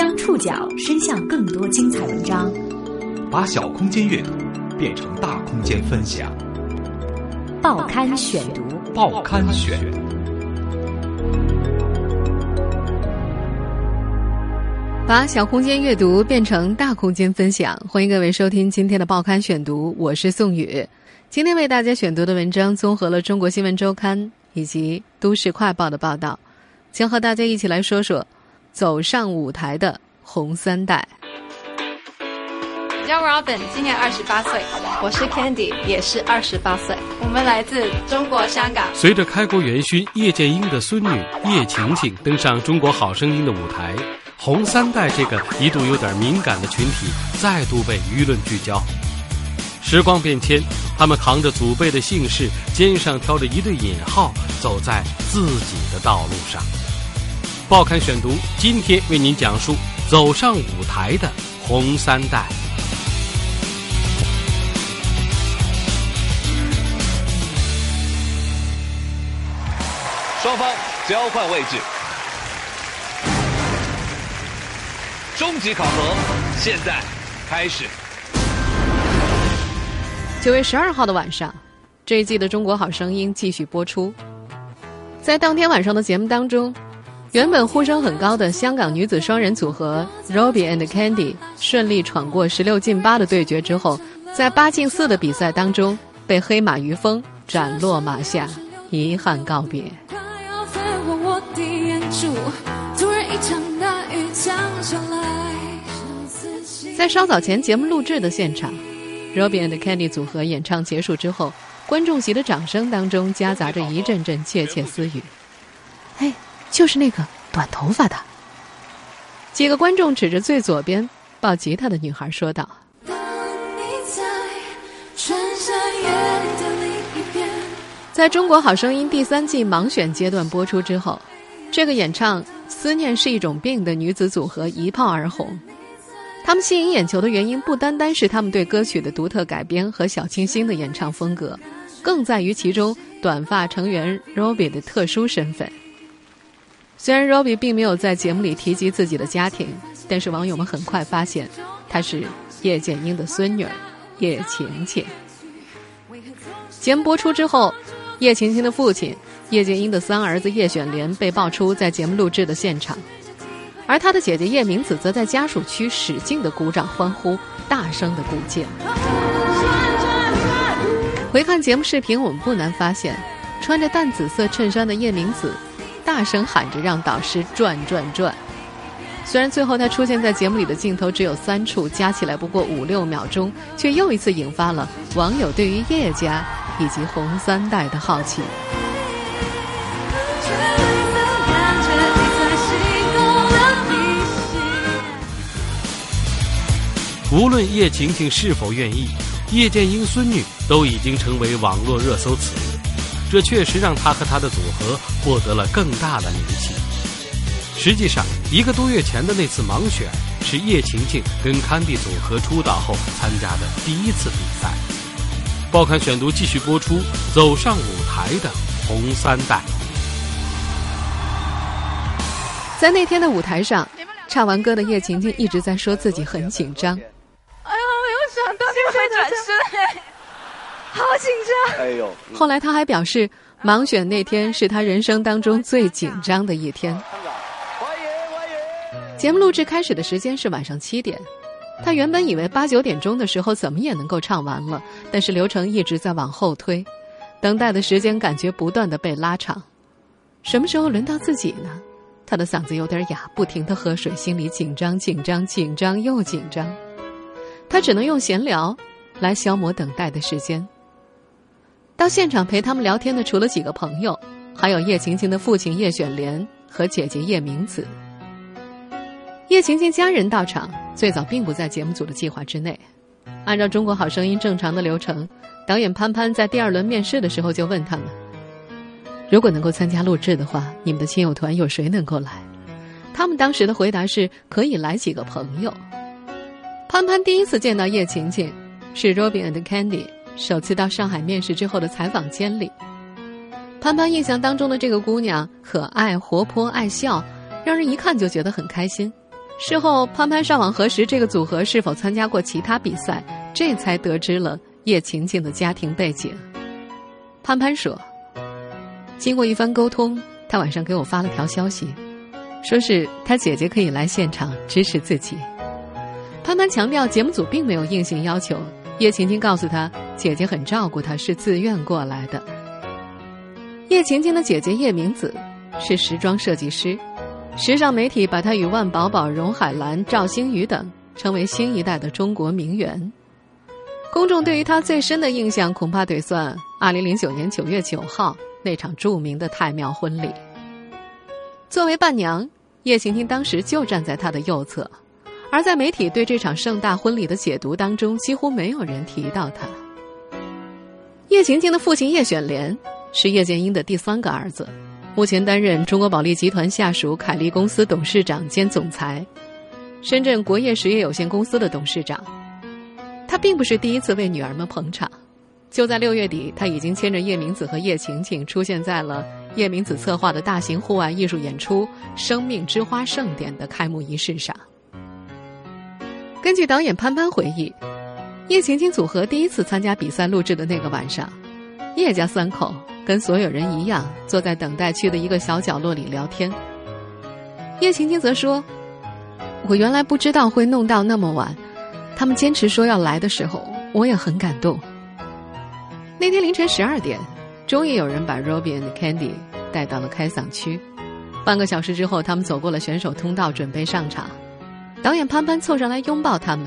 将触角伸向更多精彩文章，把小空间阅读变成大空间分享。报刊选读，报刊选。把小空间阅读变成大空间分享，欢迎各位收听今天的报刊选读，我是宋宇。今天为大家选读的文章综合了《中国新闻周刊》以及《都市快报》的报道，将和大家一起来说说。走上舞台的红三代。我叫 Robin，今年二十八岁。我是 Candy，也是二十八岁。我们来自中国香港。随着开国元勋叶剑英的孙女叶晴晴登上《中国好声音》的舞台，红三代这个一度有点敏感的群体再度被舆论聚焦。时光变迁，他们扛着祖辈的姓氏，肩上挑着一对引号，走在自己的道路上。报刊选读，今天为您讲述走上舞台的红三代。双方交换位置，终极考核现在开始。九月十二号的晚上，这一季的《中国好声音》继续播出。在当天晚上的节目当中。原本呼声很高的香港女子双人组合 Robbie and Candy 顺利闯过十六进八的对决之后，在八进四的比赛当中被黑马于峰斩落马下，遗憾告别。在稍早前节目录制的现场，Robbie and Candy 组合演唱结束之后，观众席的掌声当中夹杂着一阵阵窃窃私语。嘿。就是那个短头发的。几个观众指着最左边抱吉他的女孩说道：“在中国好声音第三季盲选阶段播出之后，这个演唱《思念是一种病》的女子组合一炮而红。他们吸引眼球的原因不单单是他们对歌曲的独特改编和小清新的演唱风格，更在于其中短发成员 Robbie 的特殊身份。虽然 Robbie 并没有在节目里提及自己的家庭，但是网友们很快发现，她是叶剑英的孙女叶晴晴。节目播出之后，叶晴晴的父亲叶剑英的三儿子叶选莲被爆出在节目录制的现场，而他的姐姐叶明子则在家属区使劲的鼓掌欢呼，大声的鼓劲。回看节目视频，我们不难发现，穿着淡紫色衬衫的叶明子。大声喊着让导师转转转。虽然最后他出现在节目里的镜头只有三处，加起来不过五六秒钟，却又一次引发了网友对于叶家以及红三代的好奇。无论叶晴晴是否愿意，叶剑英孙女都已经成为网络热搜词。这确实让他和他的组合获得了更大的名气。实际上，一个多月前的那次盲选是叶晴晴跟康帝组合出道后参加的第一次比赛。报刊选读继续播出，走上舞台的红三代。在那天的舞台上，唱完歌的叶晴晴一直在说自己很紧张。哎呀，我又想到你会转身。好紧张！哎呦！后来他还表示，盲选那天是他人生当中最紧张的一天。节目录制开始的时间是晚上七点，他原本以为八九点钟的时候怎么也能够唱完了，但是流程一直在往后推，等待的时间感觉不断的被拉长。什么时候轮到自己呢？他的嗓子有点哑，不停的喝水，心里紧张紧张紧张又紧张。他只能用闲聊来消磨等待的时间。现场陪他们聊天的，除了几个朋友，还有叶晴晴的父亲叶选莲和姐姐叶明子。叶晴晴家人到场，最早并不在节目组的计划之内。按照《中国好声音》正常的流程，导演潘潘在第二轮面试的时候就问他们：“如果能够参加录制的话，你们的亲友团有谁能够来？”他们当时的回答是：“可以来几个朋友。”潘潘第一次见到叶晴晴，是 Robin and Candy。首次到上海面试之后的采访间里，潘潘印象当中的这个姑娘可爱、活泼、爱笑，让人一看就觉得很开心。事后，潘潘上网核实这个组合是否参加过其他比赛，这才得知了叶晴晴的家庭背景。潘潘说：“经过一番沟通，他晚上给我发了条消息，说是他姐姐可以来现场支持自己。”潘潘强调，节目组并没有硬性要求。叶晴晴告诉他，姐姐很照顾她，是自愿过来的。叶晴晴的姐姐叶明子是时装设计师，时尚媒体把她与万宝宝、荣海兰、赵星宇等称为新一代的中国名媛。公众对于她最深的印象，恐怕得算2009年9月9号那场著名的太庙婚礼。作为伴娘，叶晴晴当时就站在她的右侧。而在媒体对这场盛大婚礼的解读当中，几乎没有人提到他。叶晴晴的父亲叶选莲是叶剑英的第三个儿子，目前担任中国保利集团下属凯利公司董事长兼总裁，深圳国业实业有限公司的董事长。他并不是第一次为女儿们捧场，就在六月底，他已经牵着叶明子和叶晴晴出现在了叶明子策划的大型户外艺术演出《生命之花盛典》的开幕仪式上。根据导演潘潘回忆，叶晴晴组合第一次参加比赛录制的那个晚上，叶家三口跟所有人一样坐在等待区的一个小角落里聊天。叶晴晴则说：“我原来不知道会弄到那么晚，他们坚持说要来的时候，我也很感动。”那天凌晨十二点，终于有人把 Robin 和 Candy 带到了开嗓区。半个小时之后，他们走过了选手通道，准备上场。导演潘潘凑上来拥抱他们。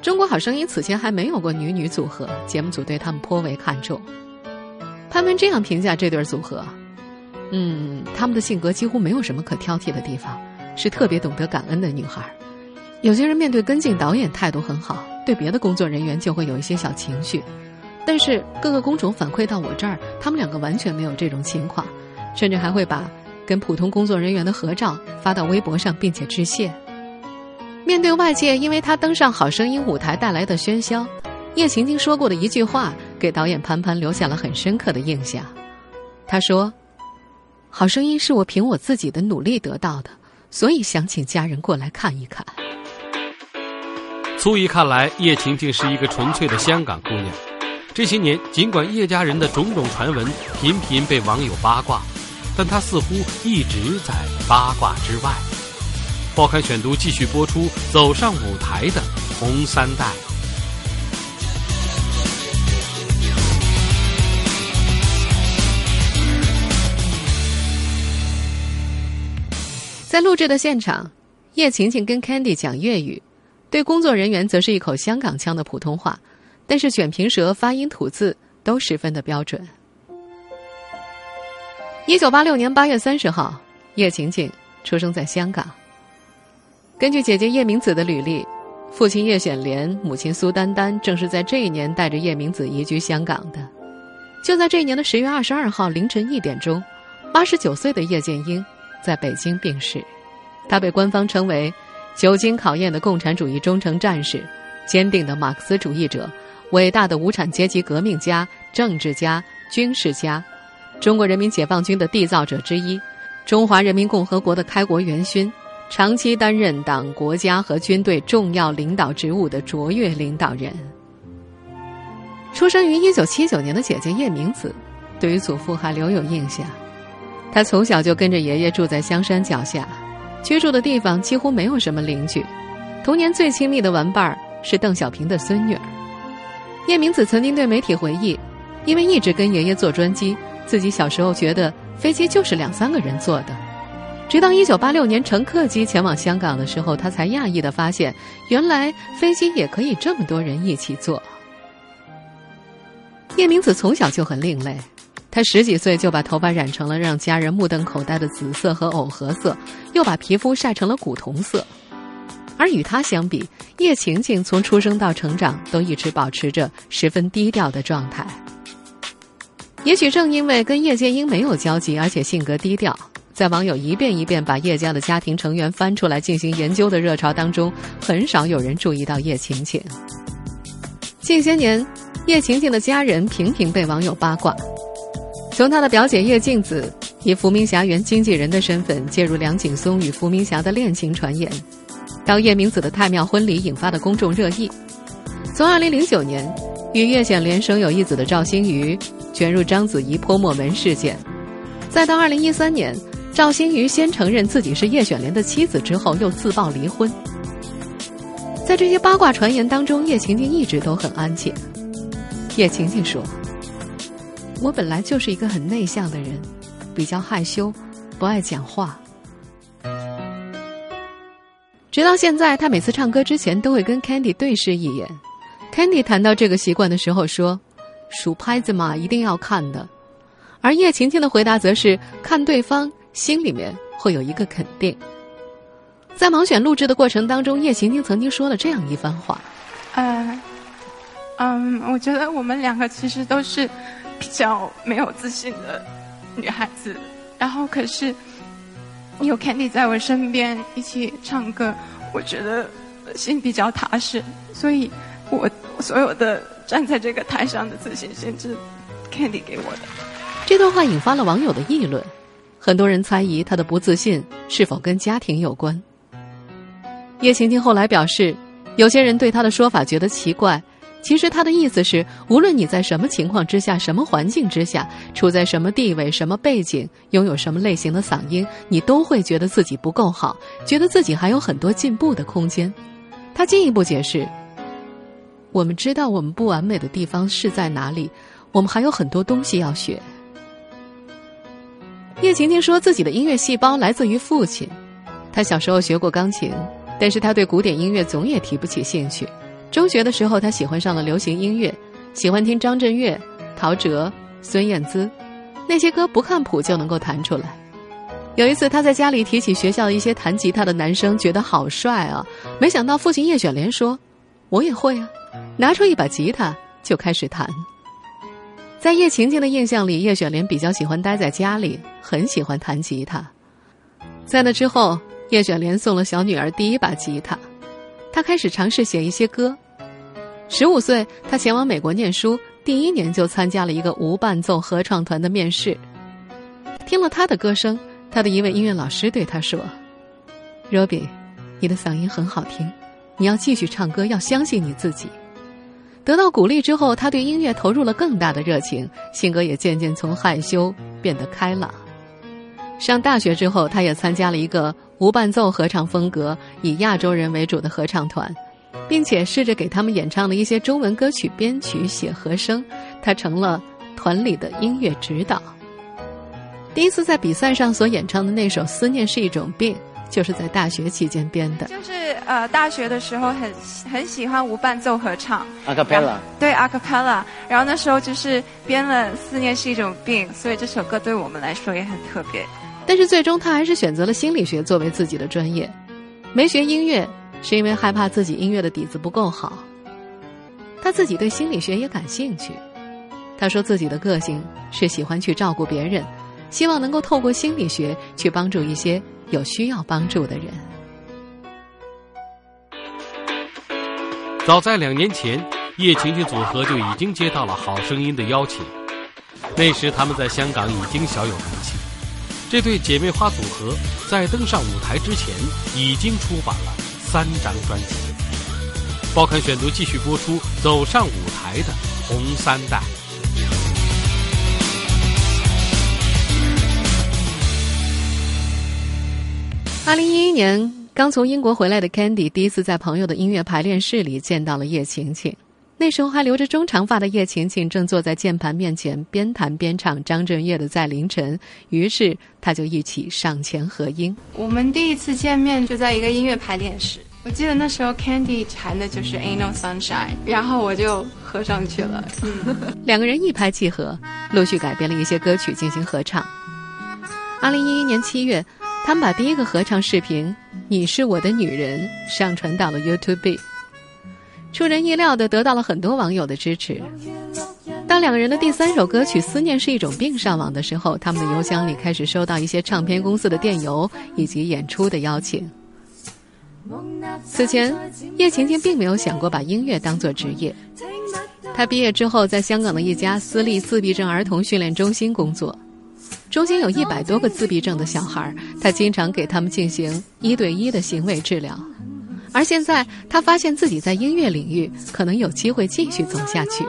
中国好声音此前还没有过女女组合，节目组对他们颇为看重。潘潘这样评价这对组合：“嗯，他们的性格几乎没有什么可挑剔的地方，是特别懂得感恩的女孩。有些人面对跟进导演态度很好，对别的工作人员就会有一些小情绪。但是各个工种反馈到我这儿，他们两个完全没有这种情况，甚至还会把跟普通工作人员的合照发到微博上，并且致谢。”面对外界因为他登上《好声音》舞台带来的喧嚣，叶晴晴说过的一句话，给导演潘潘留下了很深刻的印象。他说：“《好声音》是我凭我自己的努力得到的，所以想请家人过来看一看。”粗一看来，叶晴晴是一个纯粹的香港姑娘。这些年，尽管叶家人的种种传闻频频被网友八卦，但她似乎一直在八卦之外。报刊选读继续播出，走上舞台的红三代。在录制的现场，叶晴晴跟 Candy 讲粤语，对工作人员则是一口香港腔的普通话，但是卷平舌、发音吐字都十分的标准。一九八六年八月三十号，叶晴晴出生在香港。根据姐姐叶明子的履历，父亲叶选莲、母亲苏丹丹正是在这一年带着叶明子移居香港的。就在这一年的十月二十二号凌晨一点钟，八十九岁的叶剑英在北京病逝。他被官方称为“久经考验的共产主义忠诚战士，坚定的马克思主义者，伟大的无产阶级革命家、政治家、军事家，中国人民解放军的缔造者之一，中华人民共和国的开国元勋。”长期担任党、国家和军队重要领导职务的卓越领导人。出生于一九七九年的姐姐叶明子，对于祖父还留有印象。她从小就跟着爷爷住在香山脚下，居住的地方几乎没有什么邻居。童年最亲密的玩伴儿是邓小平的孙女儿。叶明子曾经对媒体回忆，因为一直跟爷爷坐专机，自己小时候觉得飞机就是两三个人坐的。直到一九八六年乘客机前往香港的时候，他才讶异的发现，原来飞机也可以这么多人一起坐。叶明子从小就很另类，他十几岁就把头发染成了让家人目瞪口呆的紫色和藕荷色，又把皮肤晒成了古铜色。而与他相比，叶晴晴从出生到成长都一直保持着十分低调的状态。也许正因为跟叶剑英没有交集，而且性格低调。在网友一遍一遍把叶家的家庭成员翻出来进行研究的热潮当中，很少有人注意到叶晴晴。近些年，叶晴晴的家人频频被网友八卦。从她的表姐叶静子以伏明霞原经纪人的身份介入梁景松与伏明霞的恋情传言，到叶明子的太庙婚礼引发的公众热议。从2009年与叶显莲生有一子的赵星瑜卷入章子怡泼墨门事件，再到2013年，赵星瑜先承认自己是叶选莲的妻子，之后又自曝离婚。在这些八卦传言当中，叶晴晴一直都很安静。叶晴晴说：“我本来就是一个很内向的人，比较害羞，不爱讲话。”直到现在，他每次唱歌之前都会跟 Candy 对视一眼。Candy 谈到这个习惯的时候说：“数拍子嘛，一定要看的。”而叶晴晴的回答则是：“看对方，心里面会有一个肯定。”在盲选录制的过程当中，叶晴晴曾经说了这样一番话：“呃，嗯，我觉得我们两个其实都是比较没有自信的女孩子，然后可是。”有 Candy 在我身边一起唱歌，我觉得心比较踏实，所以我所有的站在这个台上的自信心是 Candy 给我的。这段话引发了网友的议论，很多人猜疑他的不自信是否跟家庭有关。叶晴晴后来表示，有些人对他的说法觉得奇怪。其实他的意思是，无论你在什么情况之下、什么环境之下、处在什么地位、什么背景、拥有什么类型的嗓音，你都会觉得自己不够好，觉得自己还有很多进步的空间。他进一步解释：“我们知道我们不完美的地方是在哪里，我们还有很多东西要学。”叶晴晴说自己的音乐细胞来自于父亲，他小时候学过钢琴，但是他对古典音乐总也提不起兴趣。中学的时候，他喜欢上了流行音乐，喜欢听张震岳、陶喆、孙燕姿，那些歌不看谱就能够弹出来。有一次，他在家里提起学校一些弹吉他的男生，觉得好帅啊！没想到父亲叶选莲说：“我也会啊！”拿出一把吉他就开始弹。在叶晴晴的印象里，叶雪莲比较喜欢待在家里，很喜欢弹吉他。在那之后，叶雪莲送了小女儿第一把吉他。她开始尝试写一些歌。十五岁，他前往美国念书，第一年就参加了一个无伴奏合唱团的面试。听了她的歌声，她的一位音乐老师对她说：“Robbie，你的嗓音很好听，你要继续唱歌，要相信你自己。”得到鼓励之后，他对音乐投入了更大的热情，性格也渐渐从害羞变得开朗。上大学之后，他也参加了一个无伴奏合唱风格、以亚洲人为主的合唱团，并且试着给他们演唱了一些中文歌曲编曲、写和声。他成了团里的音乐指导。第一次在比赛上所演唱的那首《思念是一种病》，就是在大学期间编的。就是呃，大学的时候很很喜欢无伴奏合唱。a cappella。对 a cappella，然后那时候就是编了《思念是一种病》，所以这首歌对我们来说也很特别。但是最终他还是选择了心理学作为自己的专业，没学音乐是因为害怕自己音乐的底子不够好。他自己对心理学也感兴趣，他说自己的个性是喜欢去照顾别人，希望能够透过心理学去帮助一些有需要帮助的人。早在两年前，叶晴晴组合就已经接到了《好声音》的邀请，那时他们在香港已经小有名气。这对姐妹花组合在登上舞台之前，已经出版了三张专辑。报刊选读继续播出走上舞台的红三代。二零一一年，刚从英国回来的 Candy 第一次在朋友的音乐排练室里见到了叶晴晴。那时候还留着中长发的叶晴晴正坐在键盘面前边弹边唱张震岳的《在凌晨》，于是他就一起上前合音。我们第一次见面就在一个音乐排练室，我记得那时候 Candy 弹的就是《Ain't No Sunshine》，然后我就合上去了。两个人一拍即合，陆续改编了一些歌曲进行合唱。二零一一年七月，他们把第一个合唱视频《你是我的女人》上传到了 YouTube。出人意料的得到了很多网友的支持。当两个人的第三首歌曲《思念是一种病》上网的时候，他们的邮箱里开始收到一些唱片公司的电邮以及演出的邀请。此前，叶晴晴并没有想过把音乐当做职业。她毕业之后，在香港的一家私立自闭症儿童训练中心工作，中心有一百多个自闭症的小孩，他经常给他们进行一对一的行为治疗。而现在他发现自己在音乐领域可能有机会继续走下去。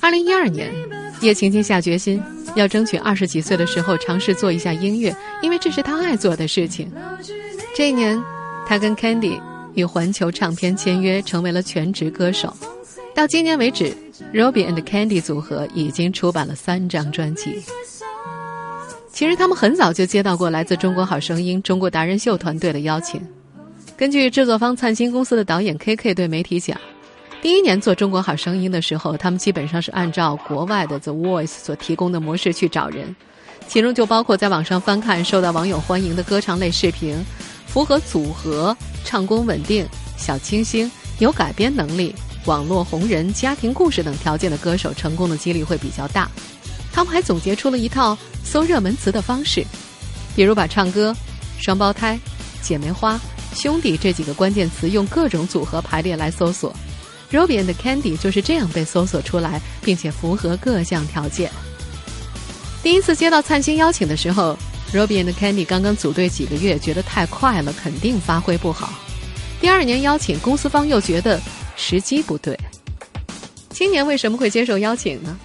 二零一二年，叶晴晴下决心要争取二十几岁的时候尝试做一下音乐，因为这是她爱做的事情。这一年，她跟 Candy 与环球唱片签约，成为了全职歌手。到今年为止，Robbie and Candy 组合已经出版了三张专辑。其实他们很早就接到过来自《中国好声音》《中国达人秀》团队的邀请。根据制作方灿星公司的导演 K K 对媒体讲，第一年做《中国好声音》的时候，他们基本上是按照国外的 The Voice 所提供的模式去找人，其中就包括在网上翻看受到网友欢迎的歌唱类视频，符合组合、唱功稳定、小清新、有改编能力。网络红人、家庭故事等条件的歌手，成功的几率会比较大。他们还总结出了一套搜热门词的方式，比如把唱歌、双胞胎、姐妹花、兄弟这几个关键词用各种组合排列来搜索。Robbie and Candy 就是这样被搜索出来，并且符合各项条件。第一次接到灿星邀请的时候，Robbie and Candy 刚刚组队几个月，觉得太快了，肯定发挥不好。第二年邀请，公司方又觉得。时机不对。今年为什么会接受邀请呢？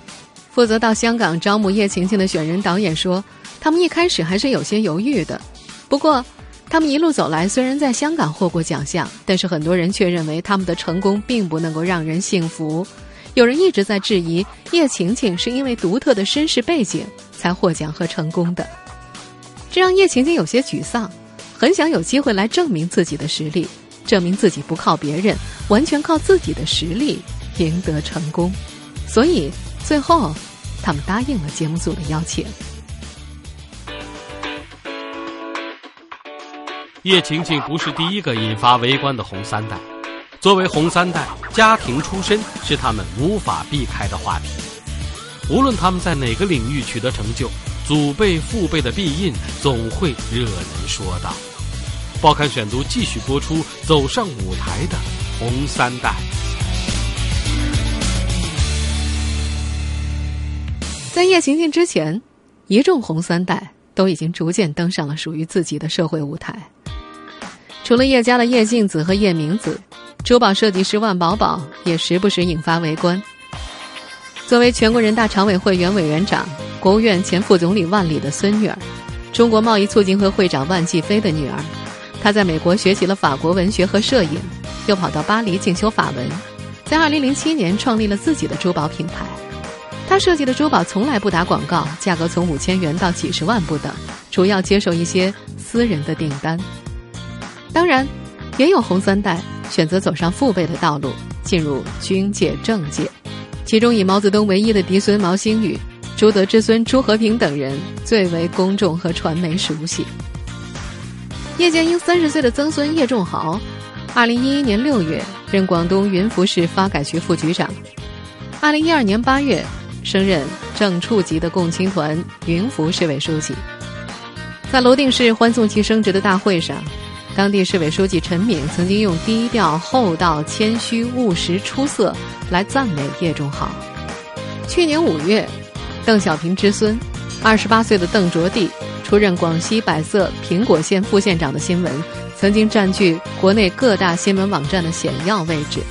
负责到香港招募叶晴晴的选人导演说，他们一开始还是有些犹豫的。不过，他们一路走来，虽然在香港获过奖项，但是很多人却认为他们的成功并不能够让人信服。有人一直在质疑叶晴晴是因为独特的身世背景才获奖和成功的，这让叶晴晴有些沮丧，很想有机会来证明自己的实力。证明自己不靠别人，完全靠自己的实力赢得成功，所以最后他们答应了节目组的邀请。叶晴晴不是第一个引发围观的红三代，作为红三代，家庭出身是他们无法避开的话题。无论他们在哪个领域取得成就，祖辈父辈的庇荫总会惹人说道。报刊选读继续播出，走上舞台的红三代。在叶晴晴之前，一众红三代都已经逐渐登上了属于自己的社会舞台。除了叶家的叶静子和叶明子，珠宝设计师万宝宝也时不时引发围观。作为全国人大常委会原委员长、国务院前副总理万里的孙女儿，中国贸易促进会会长万继飞的女儿。他在美国学习了法国文学和摄影，又跑到巴黎进修法文，在2007年创立了自己的珠宝品牌。他设计的珠宝从来不打广告，价格从五千元到几十万不等，主要接受一些私人的订单。当然，也有红三代选择走上父辈的道路，进入军界、政界，其中以毛泽东唯一的嫡孙毛新宇、朱德之孙朱和平等人最为公众和传媒熟悉。叶剑英三十岁的曾孙叶仲豪，二零一一年六月任广东云浮市发改局副局长，二零一二年八月升任正处级的共青团云浮市委书记。在泸定市欢送其升职的大会上，当地市委书记陈敏曾经用低调、厚道、谦虚、务实、出色来赞美叶仲豪。去年五月，邓小平之孙，二十八岁的邓卓棣。出任广西百色苹果县副县长的新闻，曾经占据国内各大新闻网站的显要位置。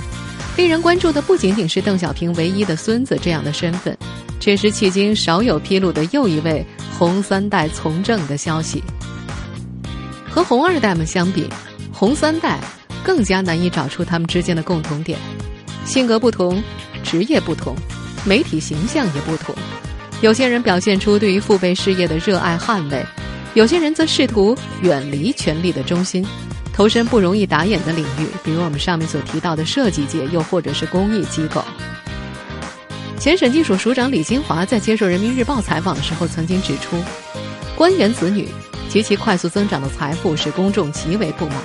令人关注的不仅仅是邓小平唯一的孙子这样的身份，这是迄今少有披露的又一位红三代从政的消息。和红二代们相比，红三代更加难以找出他们之间的共同点：性格不同，职业不同，媒体形象也不同。有些人表现出对于父辈事业的热爱捍卫，有些人则试图远离权力的中心，投身不容易打眼的领域，比如我们上面所提到的设计界，又或者是公益机构。前审计署署长李金华在接受人民日报采访的时候曾经指出，官员子女及其快速增长的财富使公众极为不满。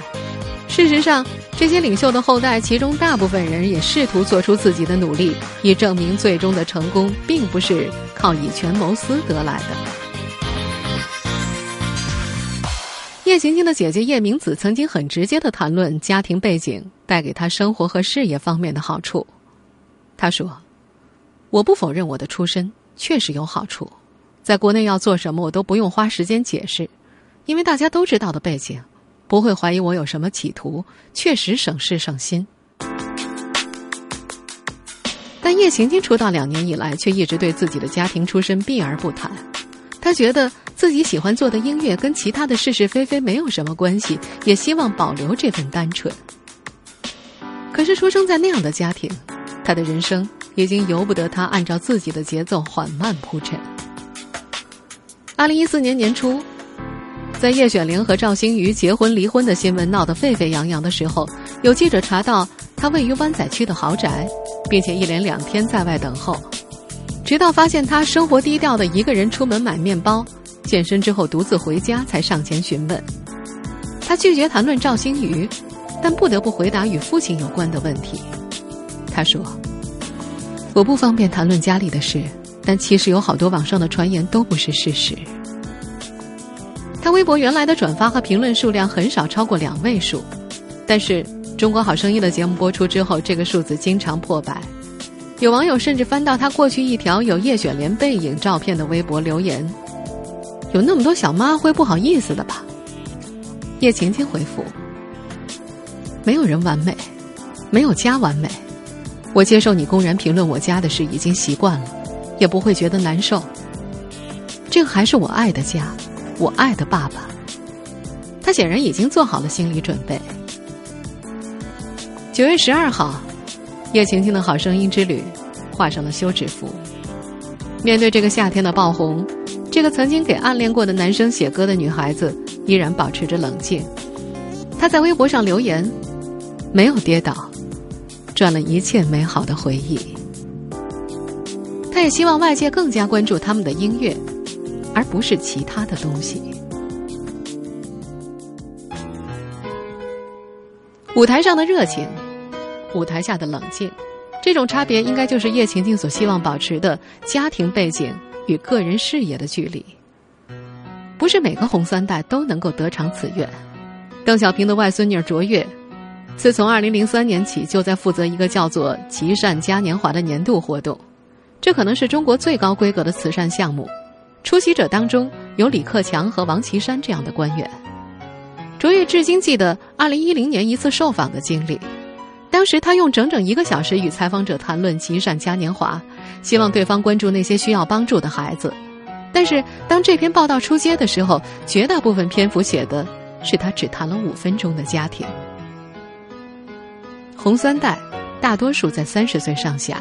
事实上，这些领袖的后代，其中大部分人也试图做出自己的努力，以证明最终的成功并不是靠以权谋私得来的。叶晴晴的姐姐叶明子曾经很直接的谈论家庭背景带给她生活和事业方面的好处。她说：“我不否认我的出身确实有好处，在国内要做什么我都不用花时间解释，因为大家都知道的背景。”不会怀疑我有什么企图，确实省事省心。但叶晴晴出道两年以来，却一直对自己的家庭出身避而不谈。她觉得自己喜欢做的音乐跟其他的是是非非没有什么关系，也希望保留这份单纯。可是出生在那样的家庭，她的人生已经由不得她按照自己的节奏缓慢铺陈。二零一四年年初。在叶选玲和赵星瑜结婚离婚的新闻闹得沸沸扬扬的时候，有记者查到他位于湾仔区的豪宅，并且一连两天在外等候，直到发现他生活低调的一个人出门买面包，健身之后独自回家，才上前询问。他拒绝谈论赵星瑜，但不得不回答与父亲有关的问题。他说：“我不方便谈论家里的事，但其实有好多网上的传言都不是事实。”他微博原来的转发和评论数量很少超过两位数，但是《中国好声音》的节目播出之后，这个数字经常破百。有网友甚至翻到他过去一条有叶雪莲背影照片的微博留言：“有那么多小妈会不好意思的吧？”叶晴晴回复：“没有人完美，没有家完美。我接受你公然评论我家的事已经习惯了，也不会觉得难受。这还是我爱的家。”我爱的爸爸，他显然已经做好了心理准备。九月十二号，叶晴晴的好声音之旅画上了休止符。面对这个夏天的爆红，这个曾经给暗恋过的男生写歌的女孩子依然保持着冷静。她在微博上留言：“没有跌倒，赚了一切美好的回忆。”她也希望外界更加关注他们的音乐。而不是其他的东西。舞台上的热情，舞台下的冷静，这种差别应该就是叶晴晴所希望保持的家庭背景与个人事业的距离。不是每个红三代都能够得偿此愿。邓小平的外孙女卓越，自从二零零三年起就在负责一个叫做“极善嘉年华”的年度活动，这可能是中国最高规格的慈善项目。出席者当中有李克强和王岐山这样的官员。卓越至今记得2010年一次受访的经历，当时他用整整一个小时与采访者谈论极善嘉年华，希望对方关注那些需要帮助的孩子。但是当这篇报道出街的时候，绝大部分篇幅写的是他只谈了五分钟的家庭。红三代大多数在三十岁上下。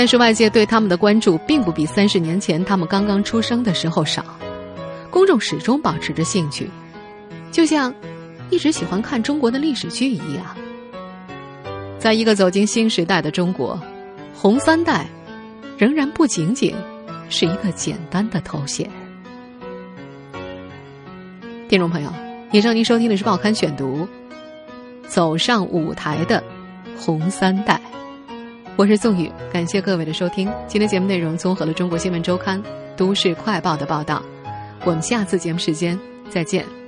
但是外界对他们的关注并不比三十年前他们刚刚出生的时候少，公众始终保持着兴趣，就像一直喜欢看中国的历史剧一样。在一个走进新时代的中国，红三代仍然不仅仅是一个简单的头衔。听众朋友，以上您收听的是《报刊选读》，走上舞台的红三代。我是宋宇，感谢各位的收听。今天节目内容综合了《中国新闻周刊》《都市快报》的报道。我们下次节目时间再见。